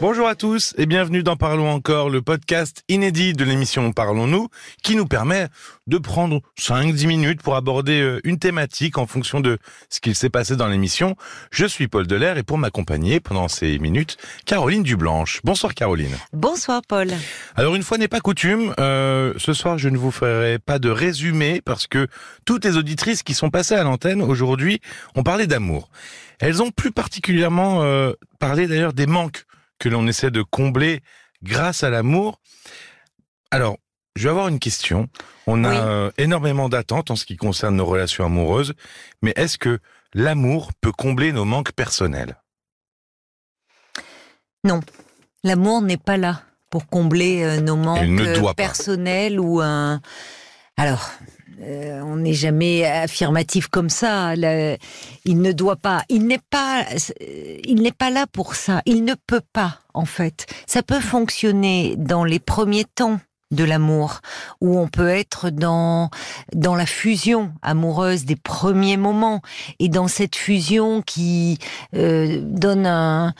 Bonjour à tous et bienvenue dans Parlons encore, le podcast inédit de l'émission Parlons-nous, qui nous permet de prendre 5-10 minutes pour aborder euh, une thématique en fonction de ce qu'il s'est passé dans l'émission. Je suis Paul Delair et pour m'accompagner pendant ces minutes, Caroline Dublanche. Bonsoir Caroline. Bonsoir Paul. Alors une fois n'est pas coutume, euh, ce soir je ne vous ferai pas de résumé parce que toutes les auditrices qui sont passées à l'antenne aujourd'hui ont parlé d'amour. Elles ont plus particulièrement euh, parlé d'ailleurs des manques que l'on essaie de combler grâce à l'amour. Alors, je vais avoir une question. On a énormément d'attentes en ce qui concerne nos relations amoureuses, mais est-ce que l'amour peut combler nos manques personnels? Non, l'amour n'est pas là pour combler euh, nos manques personnels ou un... Alors, euh, on n'est jamais affirmatif comme ça. il ne doit pas. Il n'est pas. Il n'est pas là pour ça. Il ne peut pas, en fait. Ça peut fonctionner dans les premiers temps de l'amour, où on peut être dans dans la fusion amoureuse des premiers moments et dans cette fusion qui euh, donne un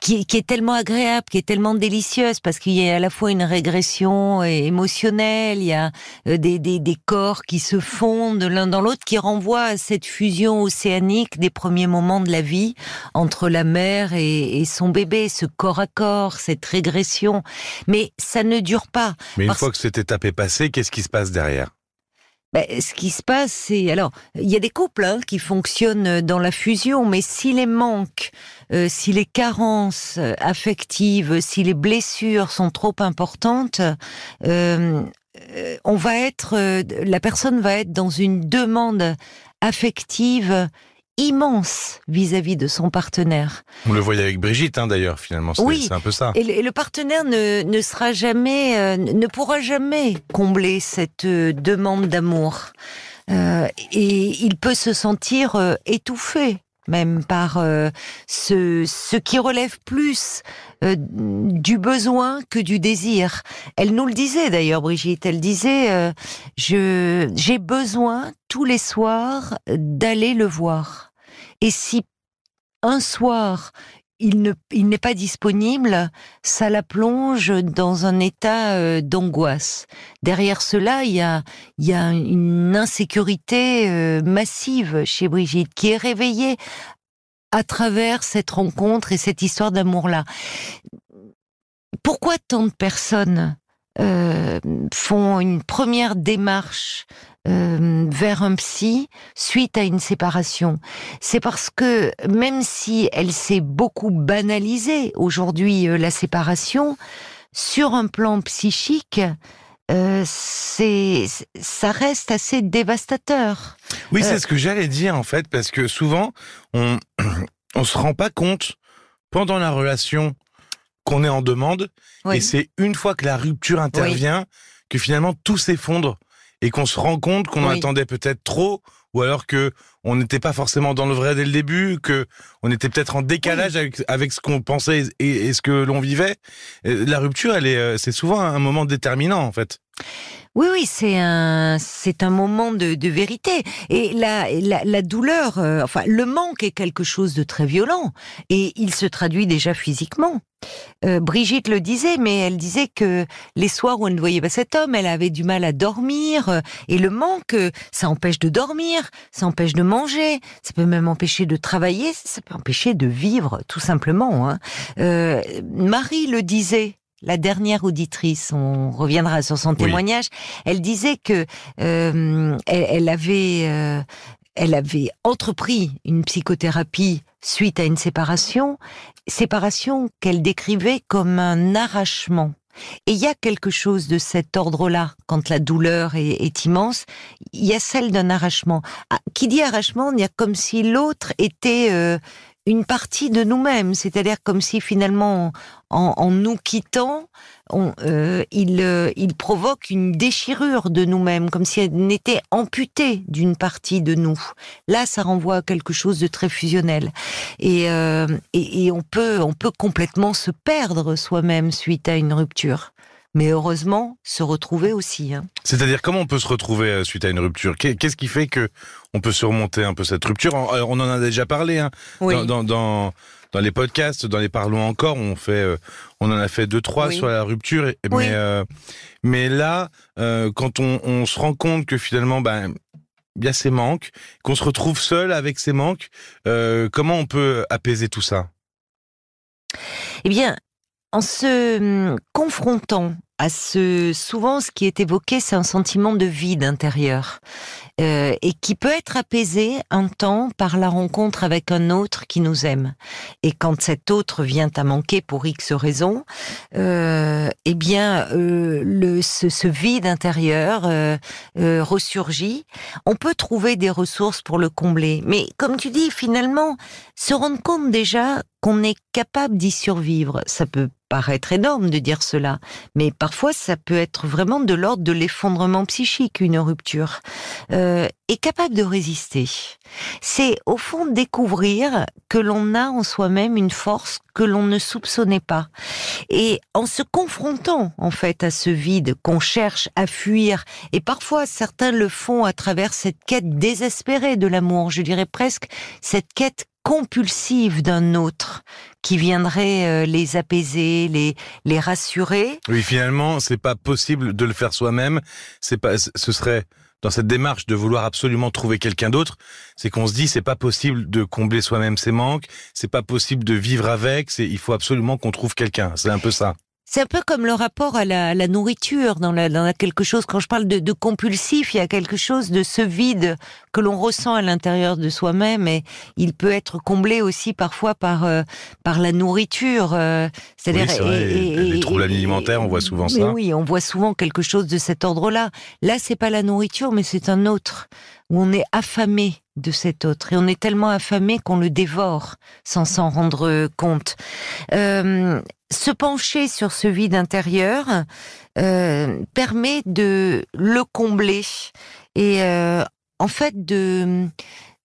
qui, est tellement agréable, qui est tellement délicieuse, parce qu'il y a à la fois une régression émotionnelle, il y a euh, des, des, des corps qui se fondent l'un dans l'autre, qui renvoient à cette fusion océanique des premiers moments de la vie entre la mère et, et son bébé, ce corps à corps, cette régression. Mais ça ne dure pas. Mais une fois que cette étape est passée, qu'est-ce qui se passe derrière? Ben, ce qui se passe, c'est alors il y a des couples hein, qui fonctionnent dans la fusion, mais si les manques, euh, si les carences euh, affectives, si les blessures sont trop importantes, euh, on va être, la personne va être dans une demande affective immense vis-à-vis de son partenaire. On le voyait avec Brigitte, hein, d'ailleurs, finalement. Oui, c'est un peu ça. Et le, partenaire ne, ne, sera jamais, euh, ne pourra jamais combler cette euh, demande d'amour. Euh, et il peut se sentir étouffé même par ce, ce qui relève plus du besoin que du désir. Elle nous le disait d'ailleurs, Brigitte. Elle disait je j'ai besoin tous les soirs d'aller le voir. Et si un soir il ne il n'est pas disponible, ça la plonge dans un état euh, d'angoisse. Derrière cela, il y a il y a une insécurité euh, massive chez Brigitte qui est réveillée à travers cette rencontre et cette histoire d'amour là. Pourquoi tant de personnes euh, font une première démarche euh, vers un psy suite à une séparation. C'est parce que même si elle s'est beaucoup banalisée aujourd'hui euh, la séparation, sur un plan psychique, euh, c'est ça reste assez dévastateur. Oui, c'est ce que j'allais dire en fait, parce que souvent on on se rend pas compte pendant la relation qu'on est en demande. Et c'est une fois que la rupture intervient que finalement tout s'effondre et qu'on se rend compte qu'on attendait peut-être trop ou alors que on n'était pas forcément dans le vrai dès le début, que on était peut-être en décalage avec, avec ce qu'on pensait et, et, ce que l'on vivait. La rupture, elle est, euh, c'est souvent un moment déterminant en fait. Oui, oui, c'est un, c'est un moment de, de vérité. Et la, la, la douleur, euh, enfin, le manque est quelque chose de très violent. Et il se traduit déjà physiquement. Euh, Brigitte le disait, mais elle disait que les soirs où elle ne voyait pas cet homme, elle avait du mal à dormir. Euh, et le manque, ça empêche de dormir, ça empêche de manger, ça peut même empêcher de travailler, ça peut empêcher de vivre, tout simplement. Hein. Marie le disait la dernière auditrice, on reviendra sur son témoignage, elle disait que euh, elle, avait euh, elle avait entrepris une psychothérapie suite à une séparation, séparation qu'elle décrivait comme un arrachement. Et il y a quelque chose de cet ordre-là, quand la douleur est, immense, il y a celle d'un arrachement. Ah, qui dit arrachement, il y a comme si l'autre était euh, une partie de nous-mêmes, c'est-à-dire comme si finalement, en, nous quittant, euh, il, euh, il provoque une déchirure de nous-mêmes, comme si elle n'était amputée d'une partie de nous. Là, ça renvoie à quelque chose de très fusionnel, et, euh, on peut complètement se perdre soi-même suite à une rupture. Mais heureusement se retrouver aussi. Hein. C'est-à-dire comment on peut se retrouver euh, suite à une rupture? Qu'est-ce qui fait que on peut surmonter un peu cette rupture? Euh, On en a déjà parlé hein, dans, dans, dans, les podcasts, dans les parlons encore. On fait, euh, on en a fait deux trois sur la rupture, mais mais là, quand on, on, se rend compte que finalement, ben il y a ces manques, qu'on se retrouve seul avec ces manques, comment on peut apaiser tout ça? Eh bien, en se hum, confrontant à ce souvent ce qui est évoqué c'est un sentiment de vide intérieur euh, et qui peut être apaisé un temps par la rencontre avec un autre qui nous aime. Et quand cet autre vient à manquer pour x raisons euh, eh bien euh, le ce, ce, vide intérieur euh, euh, ressurgit. On peut trouver des ressources pour le combler. Mais comme tu dis finalement se rendre compte déjà qu'on est capable d'y survivre ça peut paraître énorme de dire cela, mais parfois ça peut être vraiment de l'ordre de l'effondrement psychique, une rupture, est capable de résister. C'est au fond découvrir que l'on a en soi-même une force que l'on ne soupçonnait pas. Et en se confrontant en fait à ce vide qu'on cherche à fuir, et parfois certains le font à travers cette quête désespérée de l'amour, je dirais presque cette quête compulsive d'un autre qui viendrait euh, les apaiser, les les rassurer. Oui, finalement, c'est pas possible de le faire soi-même. C'est pas, ce serait dans cette démarche de vouloir absolument trouver quelqu'un d'autre, c'est qu'on se dit c'est pas possible de combler soi-même ses manques, c'est pas possible de vivre avec, c'est il faut absolument qu'on trouve quelqu'un. C'est un peu ça. C'est un peu comme le rapport à la, la nourriture, dans la, dans la quelque chose, quand je parle de, de, compulsif, il y a quelque chose de ce vide que l'on ressent à l'intérieur de soi-même et il peut être comblé aussi parfois par, euh, par la nourriture. Euh, c'est-à-dire, oui, et, et, les troubles alimentaires, on voit souvent ça. Oui, on voit souvent quelque chose de cet ordre-là. Là, c'est pas la nourriture, mais c'est un autre, où on est affamé de cet autre. Et on est tellement affamé qu'on le dévore sans s'en rendre compte. Euh, se pencher sur ce vide intérieur euh, permet de le combler et euh, en fait de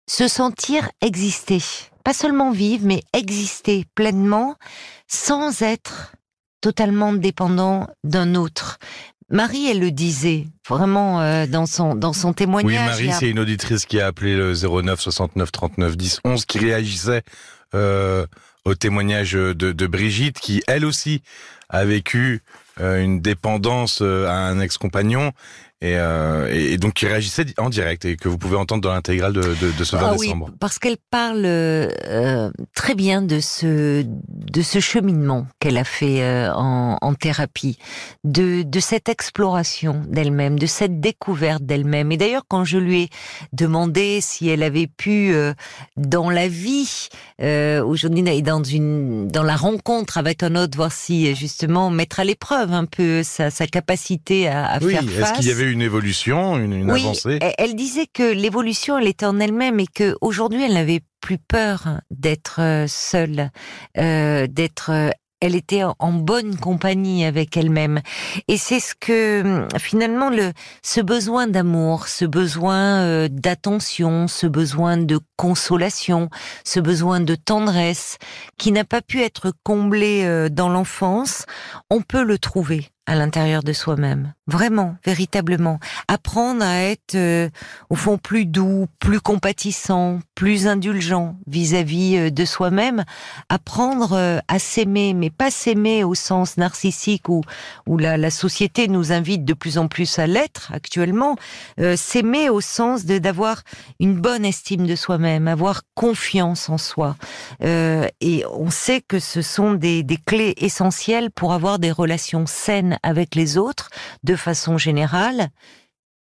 se sentir exister. Pas seulement vivre, mais exister pleinement sans être totalement dépendant d'un autre. Marie, elle le disait vraiment euh, dans son dans son témoignage. Oui, Marie, c'est une auditrice qui a appelé le 09 69 39 10 11 qui réagissait euh, au témoignage de, Brigitte, qui elle aussi a vécu euh, une dépendance euh, à un ex-compagnon et, euh, et, donc qui réagissait en direct et que vous pouvez entendre dans l'intégrale de, de, de, ce 20 ah décembre. Oui, parce qu'elle parle euh, très bien de ce de ce cheminement qu'elle a fait euh, en, en, thérapie, de, de cette exploration d'elle-même, de cette découverte d'elle-même. Et d'ailleurs, quand je lui ai demandé si elle avait pu dans la vie aujourd'hui dans une dans la rencontre avec un autre, voir si justement mettre à l'épreuve un peu sa, sa capacité à, à oui, faire face. Est-ce qu'il y avait une évolution, une, une oui, avancée. Elle disait que l'évolution, elle était en elle-même et que aujourd'hui, elle n'avait plus peur d'être euh, seule, euh, d'être euh, elle était en bonne compagnie avec elle-même. Et c'est ce que hum, finalement le ce besoin d'amour, ce besoin euh, d'attention, ce besoin de consolation, ce besoin de tendresse qui n'a pas pu être comblé dans l'enfance, on peut le trouver à l'intérieur de soi-même. Vraiment, véritablement. Apprendre à être, euh, au fond, plus doux, plus compatissant, plus indulgent vis-à-vis euh, de soi-même. Apprendre euh, à s'aimer, mais pas s'aimer au sens narcissique où, où la, la, société nous invite de plus en plus à l'être actuellement. s'aimer au sens d'avoir une bonne estime de soi-même, avoir confiance en soi. et on sait que ce sont des, des clés essentielles pour avoir des relations saines avec les autres de façon générale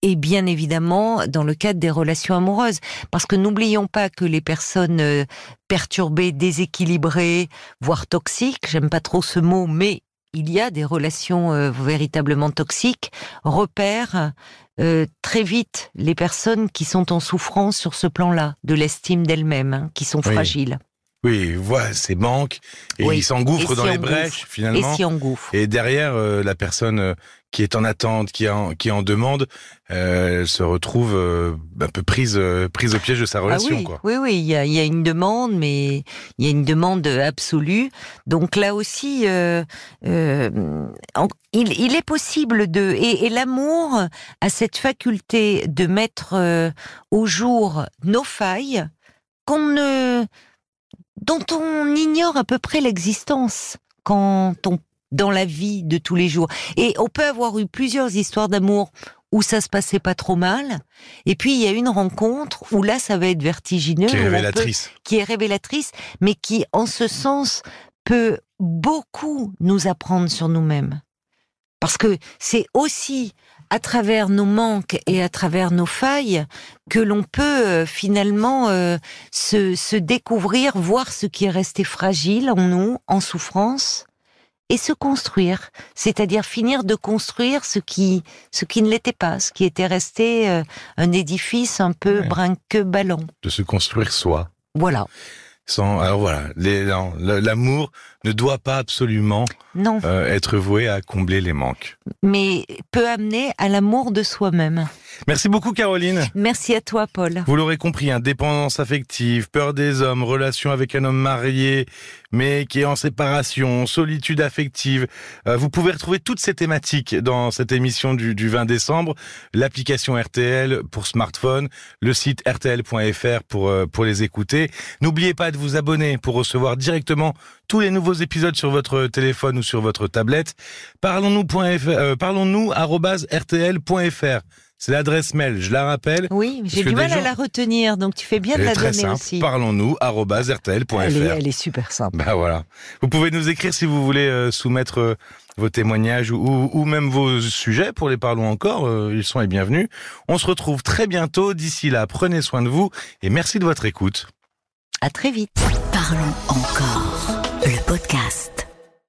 et bien évidemment dans le cadre des relations amoureuses. Parce que n'oublions pas que les personnes euh, perturbées, déséquilibrées, voire toxiques, j'aime pas trop ce mot, mais il y a des relations euh, véritablement toxiques, repèrent euh, très vite les personnes qui sont en souffrance sur ce plan-là, de l'estime d'elles-mêmes, hein, qui sont fragiles. Oui, voit ses manques et il s'engouffre dans les brèches finalement. Et s'y engouffre. Et derrière, euh, la personne euh, qui est en attente, qui en, qui en demande, euh, elle se retrouve un peu prise, prise au piège de sa ah relation. oui, quoi. oui, oui, il y a, y a, une demande, mais il y a une demande absolue. Donc là aussi, il, il, est possible de et, et l'amour a cette faculté de mettre au jour nos failles qu'on ne dont on ignore à peu près l'existence quand on dans la vie de tous les jours. Et on peut avoir eu plusieurs histoires d'amour où ça se passait pas trop mal, et puis il y a une rencontre où là ça va être vertigineux, qui est révélatrice, qui est révélatrice, mais qui en ce sens peut beaucoup nous apprendre sur nous-mêmes, parce que c'est aussi à travers nos manques et à travers nos failles que l'on peut euh, finalement euh, se, se découvrir, voir ce qui est resté fragile en nous, en souffrance, et se construire, c'est-à-dire finir de construire ce qui ce qui ne l'était pas, ce qui était resté euh, un édifice un peu brinque ballon. De se construire soi. Voilà. Sans, alors voilà, l'amour ne doit pas absolument non. être voué à combler les manques. Mais peut amener à l'amour de soi-même. Merci beaucoup Caroline. Merci à toi Paul. Vous l'aurez compris, indépendance affective, peur des hommes, relation avec un homme marié mais qui est en séparation, solitude affective. Euh, vous pouvez retrouver toutes ces thématiques dans cette émission du, du 20 décembre, l'application RTL pour smartphone, le site rtl.fr pour euh, pour les écouter. N'oubliez pas de vous abonner pour recevoir directement tous les nouveaux épisodes sur votre téléphone ou sur votre tablette. Parlons-nous.fr, parlons-nous@rtl.fr. C'est l'adresse mail, je la rappelle. Oui, j'ai du mal à la retenir, donc tu fais bien de la très donner simple. aussi. Parlons-nous rtl.fr. Elle, elle, est super simple. Bah voilà. Vous pouvez nous écrire si vous voulez euh, soumettre euh, vos témoignages ou, ou, même vos sujets pour les parlons encore. Euh, ils sont les bienvenus. On se retrouve très bientôt. D'ici là, prenez soin de vous et merci de votre écoute. À très vite. Parlons encore. Le podcast.